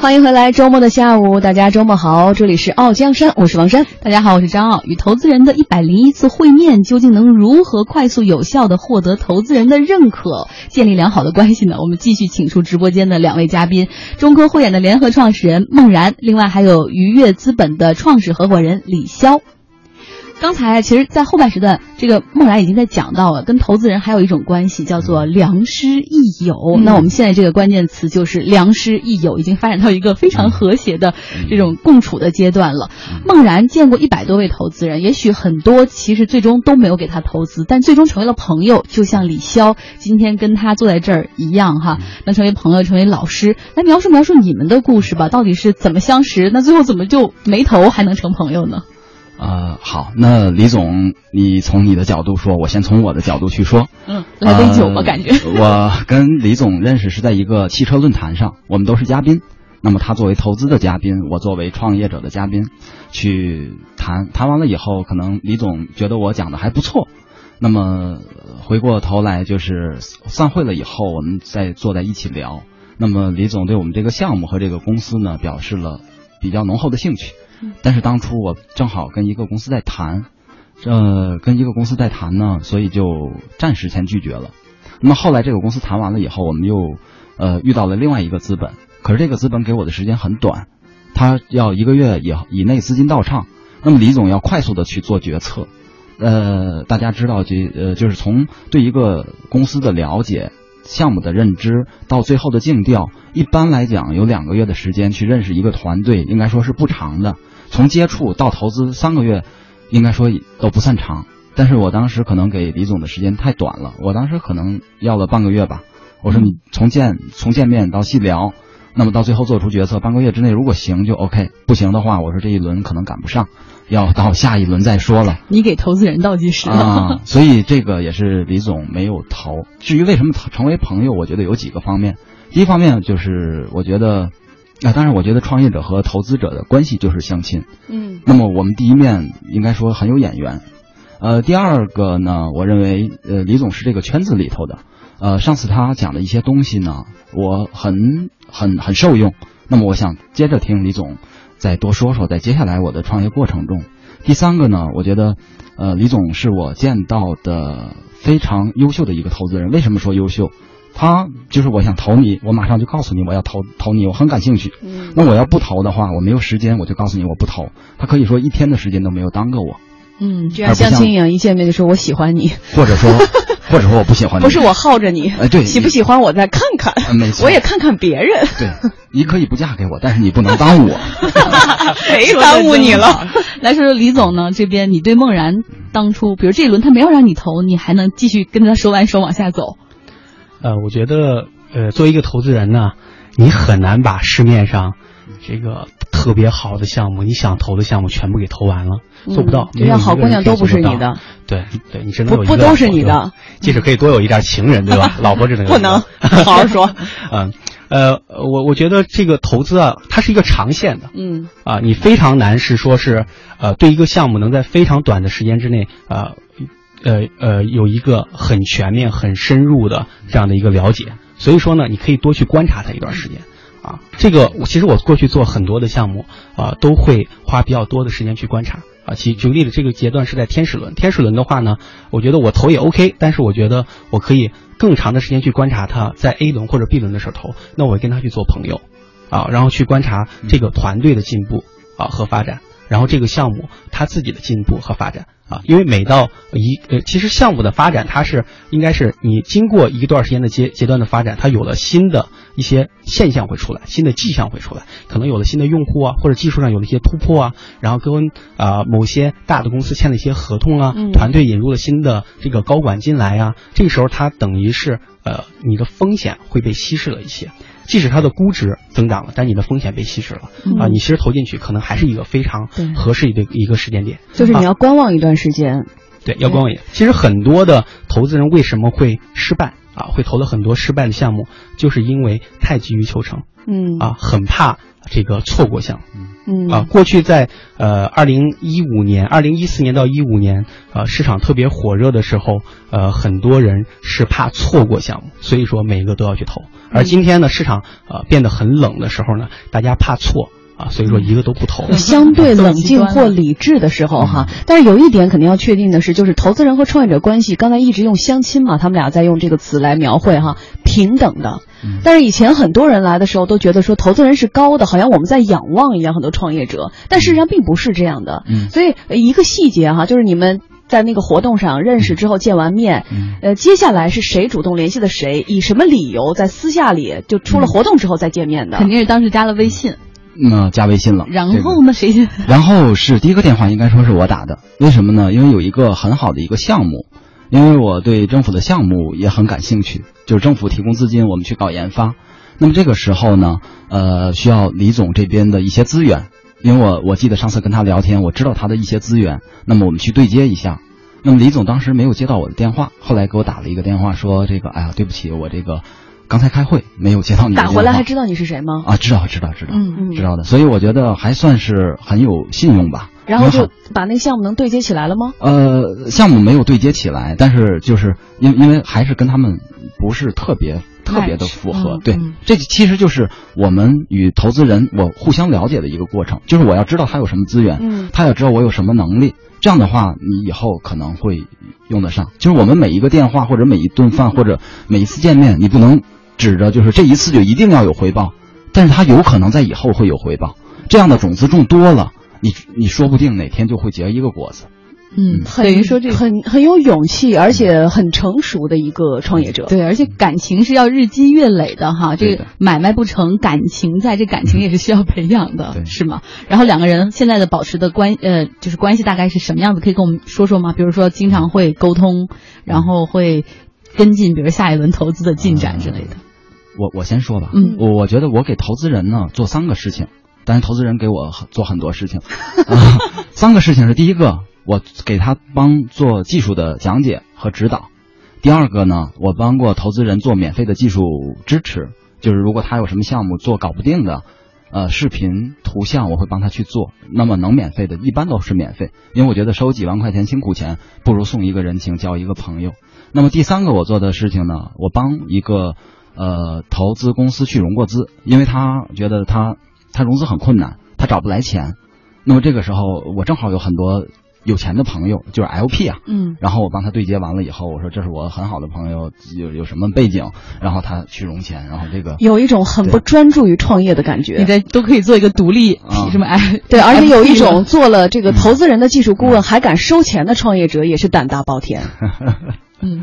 欢迎回来，周末的下午，大家周末好，这里是傲江山，我是王珊，大家好，我是张傲。与投资人的一百零一次会面，究竟能如何快速有效的获得投资人的认可，建立良好的关系呢？我们继续请出直播间的两位嘉宾：中科慧眼的联合创始人孟然，另外还有愉悦资本的创始合伙人李潇。刚才其实，在后半时段，这个孟然已经在讲到了，跟投资人还有一种关系，叫做良师益友。那我们现在这个关键词就是良师益友，已经发展到一个非常和谐的这种共处的阶段了。孟然见过一百多位投资人，也许很多其实最终都没有给他投资，但最终成为了朋友，就像李潇今天跟他坐在这儿一样哈，能成为朋友，成为老师。来描述描述你们的故事吧，到底是怎么相识？那最后怎么就没投还能成朋友呢？呃，好，那李总，你从你的角度说，我先从我的角度去说。嗯，来杯酒吧，感觉。我跟李总认识是在一个汽车论坛上，我们都是嘉宾。那么他作为投资的嘉宾，我作为创业者的嘉宾，去谈谈完了以后，可能李总觉得我讲的还不错。那么回过头来就是散会了以后，我们再坐在一起聊。那么李总对我们这个项目和这个公司呢，表示了比较浓厚的兴趣。但是当初我正好跟一个公司在谈，呃跟一个公司在谈呢，所以就暂时先拒绝了。那么后来这个公司谈完了以后，我们又呃遇到了另外一个资本，可是这个资本给我的时间很短，他要一个月以以内资金到账。那么李总要快速的去做决策，呃，大家知道就呃就是从对一个公司的了解。项目的认知到最后的竞调，一般来讲有两个月的时间去认识一个团队，应该说是不长的。从接触到投资三个月，应该说都不算长。但是我当时可能给李总的时间太短了，我当时可能要了半个月吧。我说你从见从见面到细聊，那么到最后做出决策，半个月之内如果行就 OK，不行的话，我说这一轮可能赶不上。要到下一轮再说了。你给投资人倒计时啊，所以这个也是李总没有投。至于为什么成为朋友，我觉得有几个方面。第一方面就是我觉得，啊，当然我觉得创业者和投资者的关系就是相亲。嗯。那么我们第一面应该说很有眼缘。呃，第二个呢，我认为呃李总是这个圈子里头的。呃，上次他讲的一些东西呢，我很很很受用。那么我想接着听李总。再多说说，在接下来我的创业过程中，第三个呢，我觉得，呃，李总是我见到的非常优秀的一个投资人。为什么说优秀？他就是我想投你，我马上就告诉你我要投投你，我很感兴趣。嗯。那我要不投的话，我没有时间，我就告诉你我不投。他可以说一天的时间都没有耽搁我。嗯，就像相亲一样，一见面就说我喜欢你，或者说。或者说我不喜欢你，不是我耗着你，哎，对，喜不喜欢我再看看，没错，我也看看别人。对，你可以不嫁给我，但是你不能 耽误我。谁耽误你了？来说说李总呢？这边你对梦然当初，比如这一轮他没有让你投，你还能继续跟他说完手往下走？呃，我觉得，呃，作为一个投资人呢，你很难把市面上这个特别好的项目，你想投的项目全部给投完了。做不到，就像好姑娘都不是你的，对对，你只能有一个不都是你的，即使可以多有一点情人，对吧？老婆只能不能好好说。嗯，呃，我我觉得这个投资啊，它是一个长线的，嗯啊，你非常难是说是呃，对一个项目能在非常短的时间之内啊，呃呃呃，有一个很全面、很深入的这样的一个了解。所以说呢，你可以多去观察它一段时间。啊，这个我其实我过去做很多的项目啊，都会花比较多的时间去观察啊。举举个例子，这个阶段是在天使轮，天使轮的话呢，我觉得我投也 OK，但是我觉得我可以更长的时间去观察它在 A 轮或者 B 轮的时候投，那我跟他去做朋友，啊，然后去观察这个团队的进步啊和发展，然后这个项目他自己的进步和发展。啊，因为每到一呃，其实项目的发展，它是应该是你经过一段时间的阶阶段的发展，它有了新的一些现象会出来，新的迹象会出来，可能有了新的用户啊，或者技术上有了一些突破啊，然后跟啊某些大的公司签了一些合同啊，团队引入了新的这个高管进来啊，这个时候它等于是呃你的风险会被稀释了一些。即使它的估值增长了，但你的风险被稀释了啊！你其实投进去可能还是一个非常合适的一个时间点，就是你要观望一段时间。对，要观望。其实很多的投资人为什么会失败啊？会投了很多失败的项目，就是因为太急于求成。嗯啊，很怕这个错过项目。嗯啊，过去在呃二零一五年、二零一四年到一五年，呃市场特别火热的时候，呃很多人是怕错过项目，所以说每一个都要去投。而今天呢，市场呃变得很冷的时候呢，大家怕错啊，所以说一个都不投。相对冷静或理智的时候哈，但是有一点肯定要确定的是，就是投资人和创业者关系，刚才一直用相亲嘛，他们俩在用这个词来描绘哈，平等的。但是以前很多人来的时候都觉得说投资人是高的，好像我们在仰望一样，很多创业者，但事实上并不是这样的。嗯所以呃一个细节哈，就是你们。在那个活动上认识之后见完面，嗯呃，接下来是谁主动联系的谁？以什么理由在私下里就出了活动之后再见面的？肯定是当时加了微信，那加微信了。然后呢，谁先？然后是第一个电话，应该说是我打的。为什么呢？因为有一个很好的一个项目，因为我对政府的项目也很感兴趣，就是政府提供资金，我们去搞研发。那么这个时候呢，呃，需要李总这边的一些资源，因为我我记得上次跟他聊天，我知道他的一些资源，那么我们去对接一下。那么李总当时没有接到我的电话，后来给我打了一个电话说这个，哎呀，对不起，我这个刚才开会没有接到你的打。回来还知道你是谁吗？啊，知道知道知道，嗯嗯知道的。所以我觉得还算是很有信用吧。然后就把那个项目能对接起来了吗？呃，项目没有对接起来，但是就是因因为还是跟他们不是特别特别的符合。对，这其实就是我们与投资人我互相了解的一个过程，就是我要知道他有什么资源，嗯他要知道我有什么能力。这样的话，你以后可能会用得上。就是我们每一个电话或者每一顿饭或者每一次见面，你不能指着就是这一次就一定要有回报，但是他有可能在以后会有回报。这样的种子种多了，你你说不定哪天就会结一个果子。嗯，很等于说这个很很有勇气，而且很成熟的一个创业者。对，而且感情是要日积月累的哈，这个买卖不成，感情在，这感情也是需要培养的，对是吗？然后两个人现在的保持的关呃，就是关系大概是什么样子？可以跟我们说说吗？比如说经常会沟通，然后会跟进，比如下一轮投资的进展之类的。我我先说吧，嗯我我觉得我给投资人呢做三个事情，但是投资人给我很做很多事情，啊，三个事情是第一个，我给他帮做技术的讲解和指导；第二个呢，我帮过投资人做免费的技术支持，就是如果他有什么项目做搞不定的。呃，视频、图像我会帮他去做，那么能免费的，一般都是免费，因为我觉得收几万块钱辛苦钱，不如送一个人情，交一个朋友。那么第三个我做的事情呢，我帮一个呃投资公司去融过资，因为他觉得他他融资很困难，他找不来钱。那么这个时候我正好有很多有钱的朋友，就是 LP 啊，嗯，然后我帮他对接完了以后，我说这是我很好的朋友，有有什么背景，然后他去融钱，然后这个有一种很不专注于创业的感觉。你在都可以做一个独立啊。什么？哎，对，而且有一种做了这个投资人的技术顾问还敢收钱的创业者，也是胆大包天。嗯，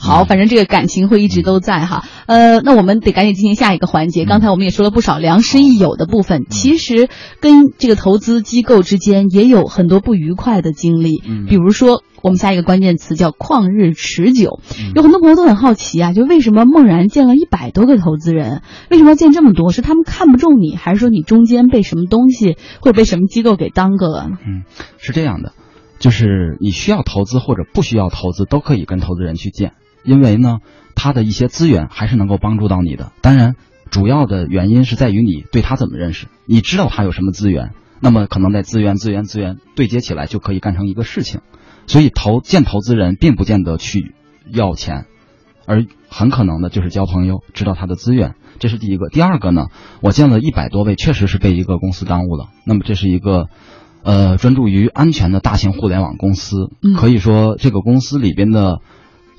好，反正这个感情会一直都在哈。呃，那我们得赶紧进行下一个环节。刚才我们也说了不少良师益友的部分，其实跟这个投资机构之间也有很多不愉快的经历。嗯比如说，我们下一个关键词叫旷日持久。嗯有很多朋友都很好奇啊，就为什么梦然见了一百多个投资人，为什么要见这么多？是他们看不中你，还是说你中间被什么东西或者被什么机构给耽搁了？嗯，是这样的，就是你需要投资或者不需要投资，都可以跟投资人去见，因为呢，他的一些资源还是能够帮助到你的。当然，主要的原因是在于你对他怎么认识，你知道他有什么资源，那么可能在资源、资源、资源对接起来，就可以干成一个事情。所以投见投资人，并不见得去要钱，而很可能的就是交朋友，知道他的资源。这是第一个。第二个呢，我见了一百多位，确实是被一个公司耽误了。那么这是一个。呃，专注于安全的大型互联网公司，嗯可以说这个公司里边的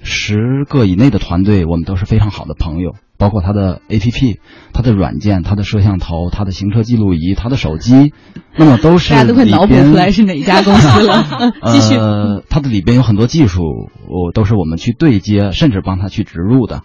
十个以内的团队，我们都是非常好的朋友，包括它的 APP、它的软件、它的摄像头、它的行车记录仪、它的手机，那么都是大家都快脑补出来是哪一家公司了。继续。呃，它的里边有很多技术，我都是我们去对接，甚至帮他去植入的。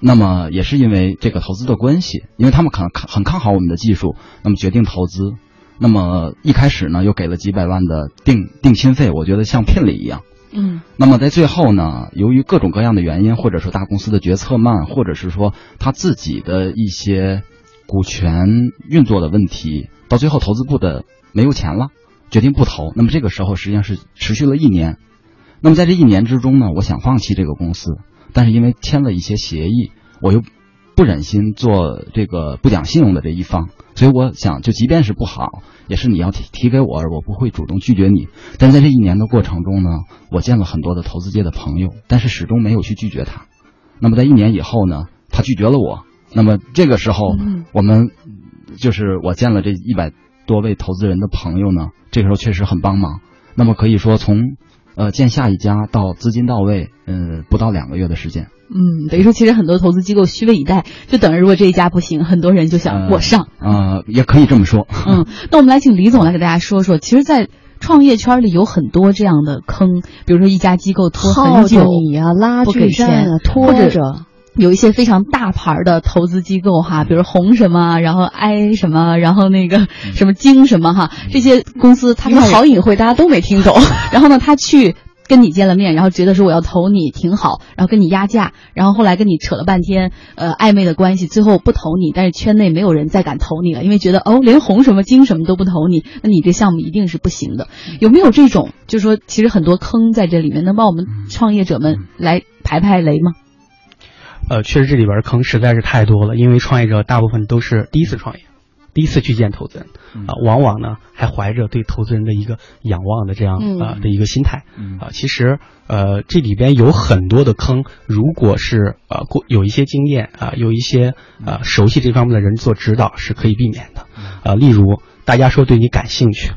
那么也是因为这个投资的关系，因为他们看很看好我们的技术，那么决定投资。那么一开始呢，又给了几百万的定定薪费，我觉得像聘礼一样。嗯那么在最后呢，由于各种各样的原因，或者说大公司的决策慢，或者是说他自己的一些股权运作的问题，到最后投资部的没有钱了，决定不投。那么这个时候实际上是持续了一年。那么在这一年之中呢，我想放弃这个公司，但是因为签了一些协议，我又不忍心做这个不讲信用的这一方，所以我想，就即便是不好，也是你要提提给我，我不会主动拒绝你。但在这一年的过程中呢，我见了很多的投资界的朋友，但是始终没有去拒绝他。那么在一年以后呢，他拒绝了我。那么这个时候，我们就是我见了这一百多位投资人的朋友呢，这个时候确实很帮忙。那么可以说从。呃，见下一家到资金到位，嗯，不到两个月的时间。嗯，等于说，其实很多投资机构虚位以待，就等着如果这一家不行，很多人就想我上。啊，也可以这么说。嗯，那我们来请李总来给大家说说，其实，在创业圈里有很多这样的坑，比如说一家机构拖很久你呀，拉锯战啊，拖着。有一些非常大牌的投资机构哈，比如红什么，然后 I 什么，然后那个什么金什么哈，这些公司他们好隐晦，大家都没听懂。然后呢，他去。跟你见了面，然后觉得说我要投你挺好，然后跟你压价，然后后来跟你扯了半天，呃，暧昧的关系，最后不投你，但是圈内没有人再敢投你了，因为觉得哦，连红什么金什么都不投你，那你这项目一定是不行的。有没有这种，就是说其实很多坑在这里面，能帮我们创业者们来排排雷吗？呃，确实这里边坑实在是太多了，因为创业者大部分都是第一次创业。第一次去见投资人，啊，往往呢还怀着对投资人的一个仰望的这样啊的一个心态，啊，其实呃这里边有很多的坑，如果是呃过有一些经验啊，有一些呃熟悉这方面的人做指导是可以避免的，啊，例如大家说对你感兴趣，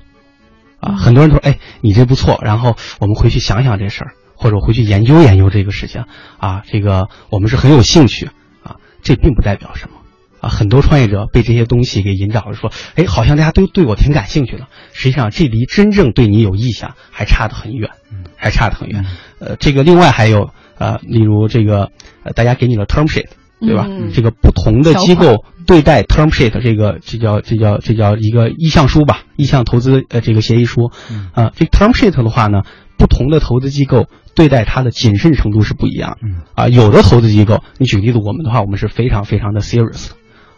啊，很多人都说哎你这不错，然后我们回去想想这事儿，或者回去研究研究这个事情，啊，这个我们是很有兴趣，啊，这并不代表什么。啊，很多创业者被这些东西给引导了，说，哎，好像大家都对我挺感兴趣的。实际上，这离真正对你有意向还差得很远，还差得很远。呃，这个另外还有，呃，例如这个，呃，大家给你了 term sheet，对吧？这个不同的机构对待 term sheet，这个这叫这叫这叫一个意向书吧，意向投资呃这个协议书。啊，这 term sheet 的话呢，不同的投资机构对待它的谨慎程度是不一样。啊，有的投资机构，你举例子，我们的话，我们是非常非常的 serious。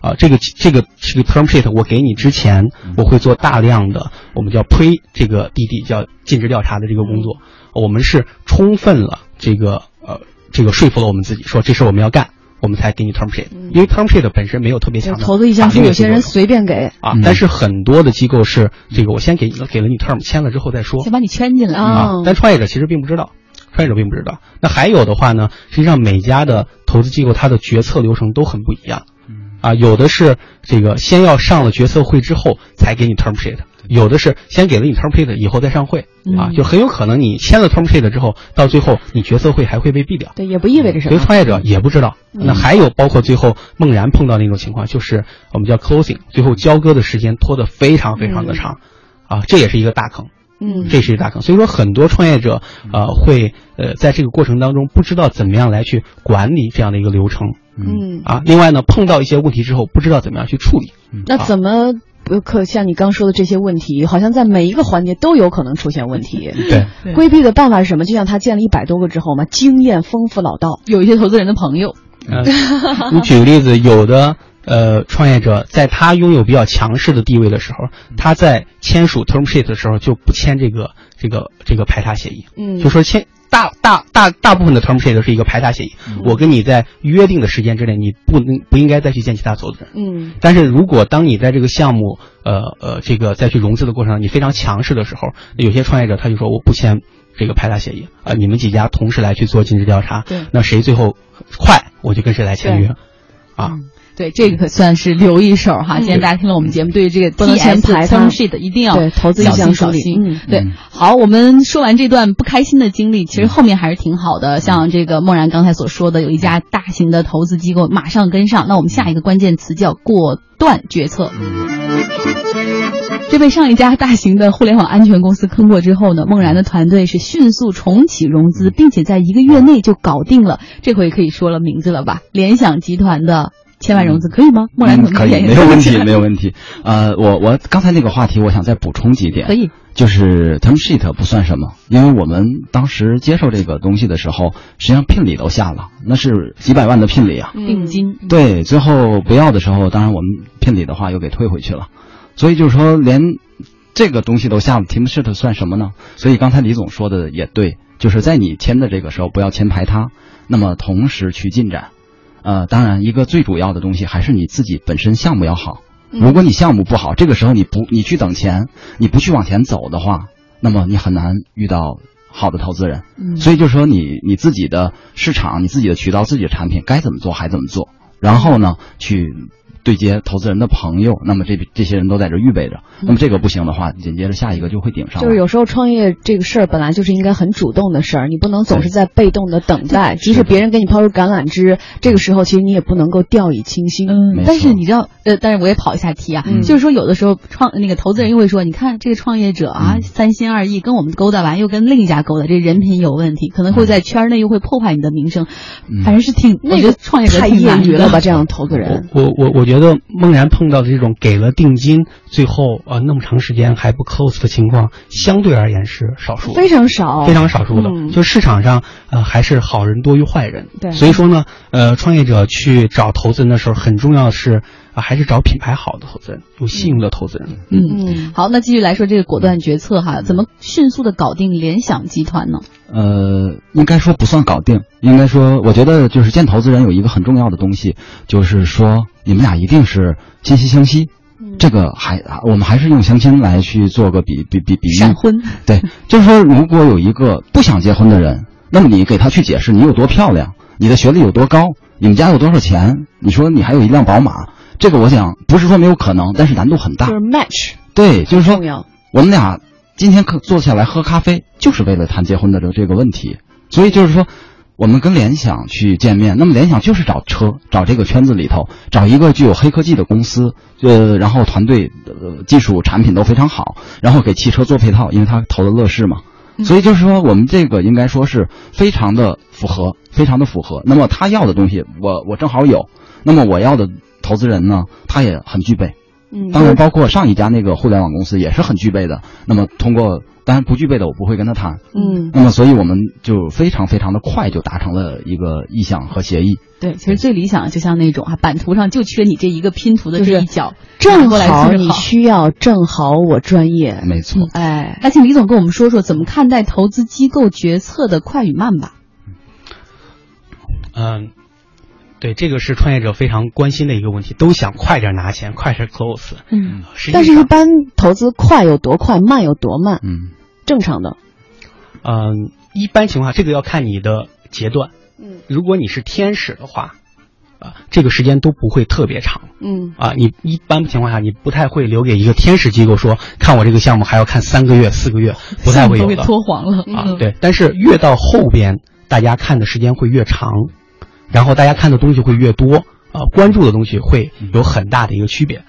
啊，这个这个这个 term sheet 我给你之前，我会做大量的我们叫 pre 这个 DD 叫尽职调查的这个工作，我们是充分了这个呃这个说服了我们自己说这事我们要干，我们才给你 term sheet，因为 term sheet 本身没有特别强的投资意向，是有些人随便给。啊，但是很多的机构是这个我先给你给了你 term 签了之后再说，先把你圈进来。啊，但创业者其实并不知道，创业者并不知道。那还有的话呢，实际上每家的投资机构它的决策流程都很不一样。啊，有的是这个先要上了决策会之后才给你 term sheet，有的是先给了你 term sheet 以后再上会，啊，就很有可能你签了 term sheet 之后，到最后你决策会还会被毙掉。对，也不意味着什么。所以创业者也不知道。那还有包括最后孟然碰到那种情况，就是我们叫 closing，最后交割的时间拖得非常非常的长，啊，这也是一个大坑。嗯，这是一个大坑。所以说很多创业者呃会呃在这个过程当中不知道怎么样来去管理这样的一个流程。嗯啊，另外呢，碰到一些问题之后，不知道怎么样去处理。那怎么不可像你刚说的这些问题，好像在每一个环节都有可能出现问题。对，规避的办法是什么？就像他建了一百多个之后嘛，经验丰富老道，有一些投资人的朋友。你举个例子，有的呃创业者在他拥有比较强势的地位的时候，他在签署 term sheet 的时候就不签这个这个这个排他协议。嗯，就说签。大大大大部分的 term sheet 是一个排他协议，我跟你在约定的时间之内，你不能不应该再去见其他投资人。嗯，但是如果当你在这个项目，呃呃，这个再去融资的过程中，你非常强势的时候，有些创业者他就说我不签这个排他协议。啊，你们几家同时来去做尽职调查，那谁最后快，我就跟谁来签约，啊。对，这个可算是留一手哈。今天大家听了我们节目，对于这个 T S term sheet 一定要对投资小心小心。对，好，我们说完这段不开心的经历，其实后面还是挺好的。像这个梦然刚才所说的，有一家大型的投资机构马上跟上。那我们下一个关键词叫果断决策。这被上一家大型的互联网安全公司坑过之后呢，梦然的团队是迅速重启融资，并且在一个月内就搞定了。这回可以说了名字了吧？联想集团的。千万融资可以吗？莫兰可以，没有问题，没有问题。呃，我我刚才那个话题，我想再补充几点。可以，就是 term sheet 不算什么，因为我们当时接受这个东西的时候，实际上聘礼都下了，那是几百万的聘礼啊，定金。对，最后不要的时候，当然我们聘礼的话又给退回去了。所以就是说，连这个东西都下了，term sheet 算什么呢？所以刚才李总说的也对，就是在你签的这个时候不要签排他，那么同时去进展。呃，当然一个最主要的东西还是你自己本身项目要好。如果你项目不好，这个时候你不你去等钱，你不去往前走的话，那么你很难遇到好的投资人。嗯所以就是说你你自己的市场、你自己的渠道、自己的产品该怎么做还怎么做，然后呢去对接投资人的朋友，那么这这些人都在这预备着。那么这个不行的话，紧接着下一个就会顶上。就是有时候创业这个事儿本来就是应该很主动的事儿，你不能总是在被动的等待。即使别人给你抛出橄榄枝，这个时候其实你也不能够掉以轻心。没，嗯但是你知道，呃，但是我也跑一下题啊，嗯就是说有的时候创那个投资人又会说，你看这个创业者啊，嗯三心二意，跟我们勾搭完又跟另一家勾搭，这人品有问题，可能会在圈内又会破坏你的名声，嗯反正是挺，那个创业者太业挺难的余了吧？这样投资人，我我我觉得孟然碰到的这种给了定金，最后呃那么长时间还不 close 的情况，相对而言是少数，非常少，非常少数的。嗯就市场上呃还是好人多于坏人。对所以说呢，呃，创业者去找投资人的时候，很重要的是啊、还是找品牌好的投资人，有信用的投资人。嗯。嗯，好，那继续来说这个果断决策哈，怎么迅速的搞定联想集团呢？呃，应该说不算搞定，应该说，我觉得就是见投资人有一个很重要的东西，就是说你们俩一定是心息相惜。这个还我们还是用相亲来去做个比比比比喻。闪婚，对，就是说，如果有一个不想结婚的人，那么你给他去解释你有多漂亮，你的学历有多高，你们家有多少钱，你说你还有一辆宝马，这个我想不是说没有可能，但是难度很大就。是 match 对，就是说。我们俩今天可坐下来喝咖啡，就是为了谈结婚的这这个问题。所以就是说，我们跟联想去见面，那么联想就是找车，找这个圈子里头找一个具有黑科技的公司，呃，然后团队呃技术产品都非常好，然后给汽车做配套，因为他投的乐视嘛。所以就是说，我们这个应该说是非常的符合，非常的符合。那么他要的东西，我我正好有。那么我要的投资人呢，他也很具备。嗯，当然，包括上一家那个互联网公司也是很具备的。那么通过，当然不具备的我不会跟他谈。嗯，那么所以我们就非常非常的快就达成了一个意向和协议。对，其实最理想的就像那种啊，版图上就缺你这一个拼图的这一角，正好你需要，正好我专业。没错，哎，那请李总跟我们说说怎么看待投资机构决策的快与慢吧。嗯，对，这个是创业者非常关心的一个问题，都想快点拿钱，快点 close。嗯，但是一般投资快有多快，慢有多慢，嗯正常的。嗯，一般情况下，这个要看你的阶段。嗯如果你是天使的话，啊，这个时间都不会特别长嗯啊。你一般情况下，你不太会留给一个天使机构说，看我这个项目还要看三个月、四个月，不太会有的都给拖黄了啊。嗯对，但是越到后边，大家看的时间会越长，然后大家看的东西会越多啊，关注的东西会有很大的一个区别。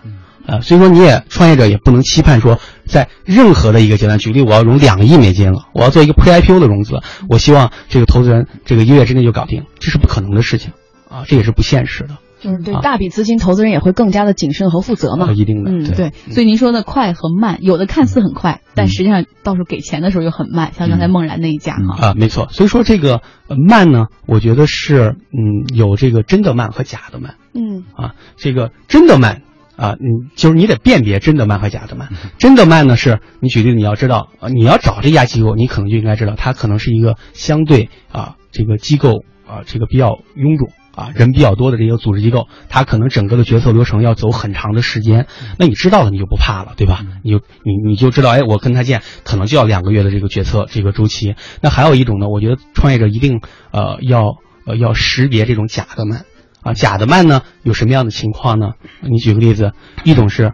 呃，所以说你也创业者也不能期盼说，在任何的一个阶段，举例我要融两个亿美金了，我要做一个 Pre-IPO 的融资，我希望这个投资人这个一个月之内就搞定，这是不可能的事情啊，这也是不现实的，就是对啊大笔资金，投资人也会更加的谨慎和负责嘛啊。一定的。嗯对，所以您说的快和慢，有的看似很快，但实际上到时候给钱的时候又很慢，像刚才梦然那一家嗯哈。啊，没错。所以说这个呃慢呢，我觉得是嗯有这个真的慢和假的慢。嗯啊，这个真的慢啊，你，就是你得辨别真的慢和假的慢。真的慢呢，是你举例子，你要知道，啊，你要找这家机构，你可能就应该知道，它可能是一个相对啊，这个机构啊，这个比较臃肿。啊，人比较多的这些组织机构，它可能整个的决策流程要走很长的时间。那你知道了，你就不怕了，对吧？你就你你就知道，哎，我跟他见可能就要两个月的这个决策这个周期。那还有一种呢，我觉得创业者一定呃要呃要识别这种假的慢。啊，假的慢呢，有什么样的情况呢？你举个例子，一种是，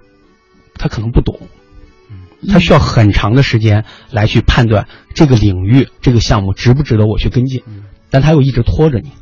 他可能不懂，他需要很长的时间来去判断这个领域、这个项目值不值得我去跟进，但他又一直拖着你，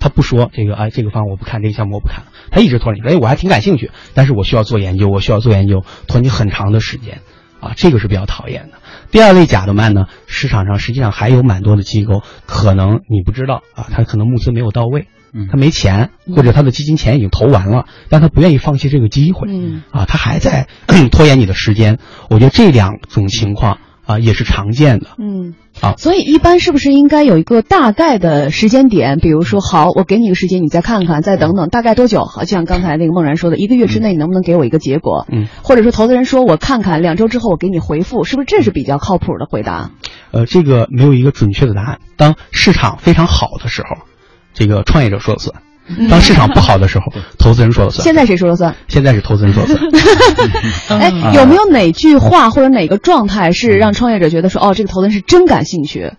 他不说这个，哎，这个方案我不看，这个项目我不看了，他一直拖着你，哎，我还挺感兴趣，但是我需要做研究，我需要做研究，拖你很长的时间，啊，这个是比较讨厌的。第二类假的慢呢，市场上实际上还有蛮多的机构，可能你不知道啊，他可能募资没有到位，嗯他没钱，或者他的基金钱已经投完了，但他不愿意放弃这个机会，嗯啊，他还在 拖延你的时间。我觉得这两种情况啊也是常见的。嗯啊所以一般是不是应该有一个大概的时间点？比如说，好，我给你个时间，你再看看，再等等，大概多久？好像刚才那个梦然说的，一个月之内你能不能给我一个结果？嗯，或者说投资人说我看看，两周之后我给你回复，是不是这是比较靠谱的回答？呃，这个没有一个准确的答案。当市场非常好的时候，这个创业者说了算；当市场不好的时候，投资人说了算。现在谁说了算？现在是投资人说了算。哎，有没有哪句话或者哪个状态是让创业者觉得说，哦，这个投资人是真感兴趣？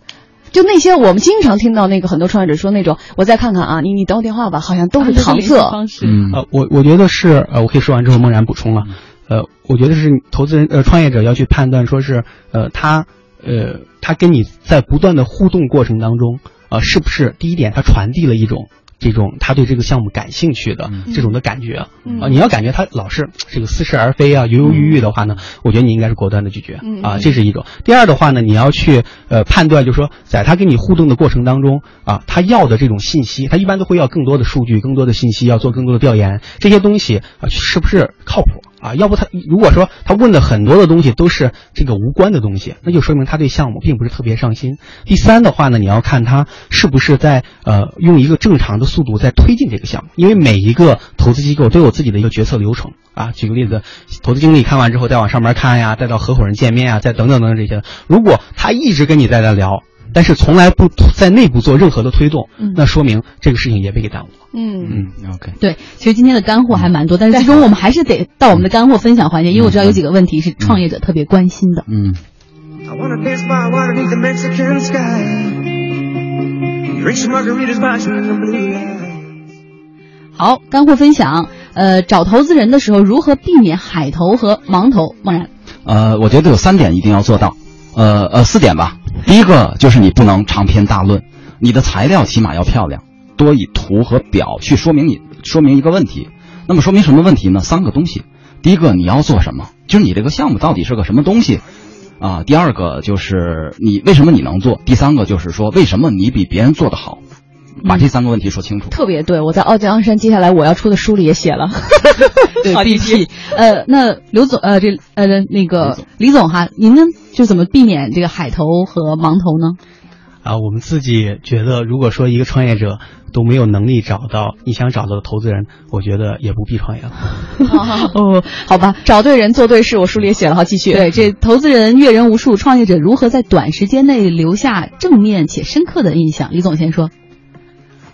就那些我们经常听到那个很多创业者说那种，我再看看啊，你你等我电话吧，好像都是搪塞。嗯，呃，我我觉得是，呃，我可以说完之后，孟然补充了。呃，我觉得是投资人呃创业者要去判断，说是呃他呃他跟你在不断的互动过程当中，呃是不是第一点他传递了一种。这种他对这个项目感兴趣的这种的感觉啊，你要感觉他老是这个似是而非啊，犹犹豫豫的话呢，我觉得你应该是果断的拒绝啊，这是一种。第二的话呢，你要去呃判断，就是说在他跟你互动的过程当中啊，他要的这种信息，他一般都会要更多的数据、更多的信息，要做更多的调研，这些东西啊是不是靠谱？啊，要不他如果说他问的很多的东西都是这个无关的东西，那就说明他对项目并不是特别上心。第三的话呢，你要看他是不是在呃用一个正常的速度在推进这个项目，因为每一个投资机构都有自己的一个决策流程啊。举个例子，投资经理看完之后再往上面看呀，再到合伙人见面啊，再等等等等这些。如果他一直跟你在那聊。但是从来不在内部做任何的推动，那说明这个事情也被给耽误了。嗯嗯，OK。对，其实今天的干货还蛮多，但是最终我们还是得到我们的干货分享环节，因为我知道有几个问题是创业者特别关心的。嗯。好，干货分享。呃，找投资人的时候如何避免海投和盲投？梦然。呃，我觉得有三点一定要做到。呃呃，四点吧。第一个就是你不能长篇大论，你的材料起码要漂亮，多以图和表去说明你说明一个问题。那么说明什么问题呢？三个东西。第一个你要做什么，就是你这个项目到底是个什么东西啊。第二个就是你为什么你能做。第三个就是说为什么你比别人做得好。把这三个问题说清楚。特别对，我在傲江山接下来我要出的书里也写了。好地气。呃，那刘总，呃，这呃那个李总哈，您呢就怎么避免这个海投和盲投呢？啊，我们自己觉得，如果说一个创业者都没有能力找到你想找到的投资人，我觉得也不必创业了。哦，好吧，找对人做对事，我书里也写了，好，继续。对，这投资人阅人无数，创业者如何在短时间内留下正面且深刻的印象？李总先说。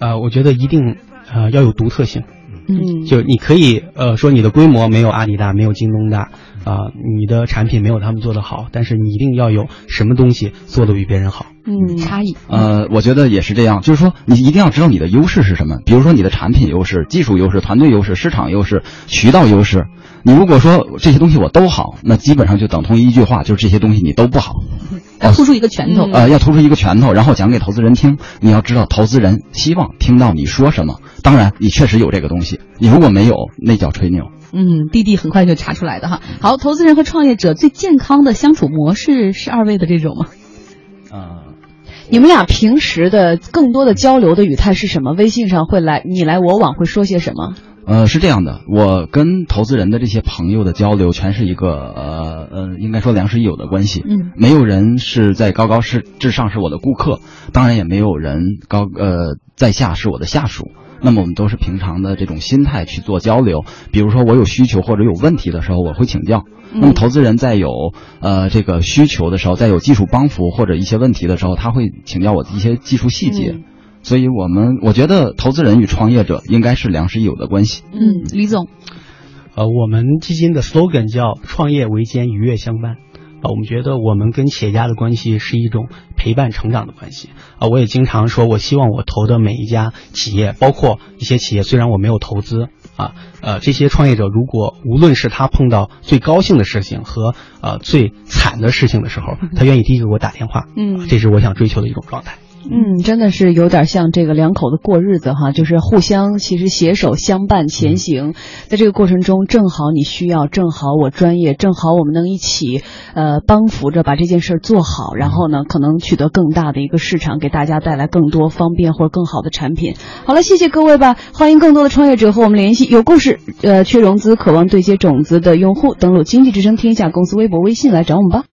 啊，我觉得一定，呃，要有独特性。嗯，就你可以，呃，说你的规模没有阿里大，没有京东大，啊，你的产品没有他们做的好，但是你一定要有什么东西做的比别人好。嗯，差异。呃，我觉得也是这样，就是说你一定要知道你的优势是什么，比如说你的产品优势、技术优势、团队优势、市场优势、渠道优势。你如果说这些东西我都好，那基本上就等同于一句话，就是这些东西你都不好。要突出一个拳头，呃，要突出一个拳头，然后讲给投资人听。你要知道，投资人希望听到你说什么。当然，你确实有这个东西。你如果没有，那叫吹牛。嗯，弟弟很快就查出来的哈。好，投资人和创业者最健康的相处模式是二位的这种吗？啊，你们俩平时的更多的交流的语态是什么？微信上会来你来我往，会说些什么？呃，是这样的，我跟投资人的这些朋友的交流，全是一个呃呃，应该说良师益友的关系。嗯，没有人是在高高是至上是我的顾客，当然也没有人高呃在下是我的下属。那么我们都是平常的这种心态去做交流。比如说我有需求或者有问题的时候，我会请教。那么投资人在有呃这个需求的时候，在有技术帮扶或者一些问题的时候，他会请教我的一些技术细节。所以，我们我觉得投资人与创业者应该是良师益友的关系。嗯，李总，呃，我们基金的 slogan 叫“创业维艰，愉悦相伴”。啊，我们觉得我们跟企业家的关系是一种陪伴成长的关系。啊，我也经常说，我希望我投的每一家企业，包括一些企业，虽然我没有投资，啊，呃，这些创业者如果无论是他碰到最高兴的事情和呃最惨的事情的时候，他愿意第一个给我打电话。嗯，这是我想追求的一种状态。嗯，真的是有点像这个两口子过日子哈，就是互相其实携手相伴前行，在这个过程中，正好你需要，正好我专业，正好我们能一起，呃，帮扶着把这件事儿做好，然后呢，可能取得更大的一个市场，给大家带来更多方便或者更好的产品。好了，谢谢各位吧，欢迎更多的创业者和我们联系，有故事，呃，缺融资，渴望对接种子的用户，登录经济之声天下公司微博、微信来找我们吧。